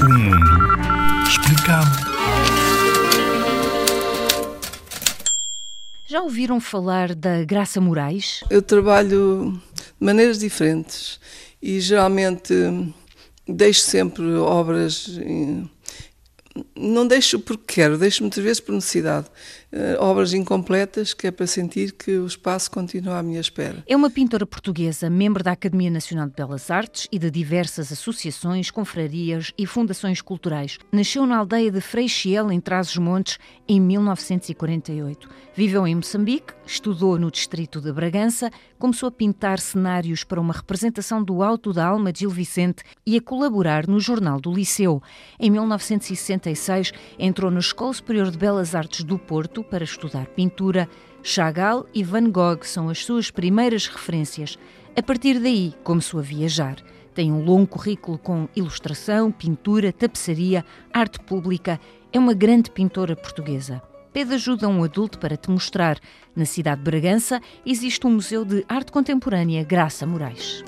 O mundo explicado. Já ouviram falar da Graça Moraes? Eu trabalho de maneiras diferentes e geralmente deixo sempre obras. Não deixo porque quero, deixo muitas vezes por necessidade. Uh, obras incompletas, que é para sentir que o espaço continua à minha espera. É uma pintora portuguesa, membro da Academia Nacional de Belas Artes e de diversas associações, confrarias e fundações culturais. Nasceu na aldeia de Freixiel, em Trás-os-Montes, em 1948. Viveu em Moçambique, estudou no distrito de Bragança, começou a pintar cenários para uma representação do Alto da Alma de Gil Vicente e a colaborar no Jornal do Liceu. Em 1966, entrou na Escola Superior de Belas Artes do Porto para estudar pintura. Chagall e Van Gogh são as suas primeiras referências. A partir daí, começou a viajar. Tem um longo currículo com ilustração, pintura, tapeçaria, arte pública. É uma grande pintora portuguesa. Pede ajuda a um adulto para te mostrar. Na cidade de Bragança existe um museu de arte contemporânea Graça Moraes.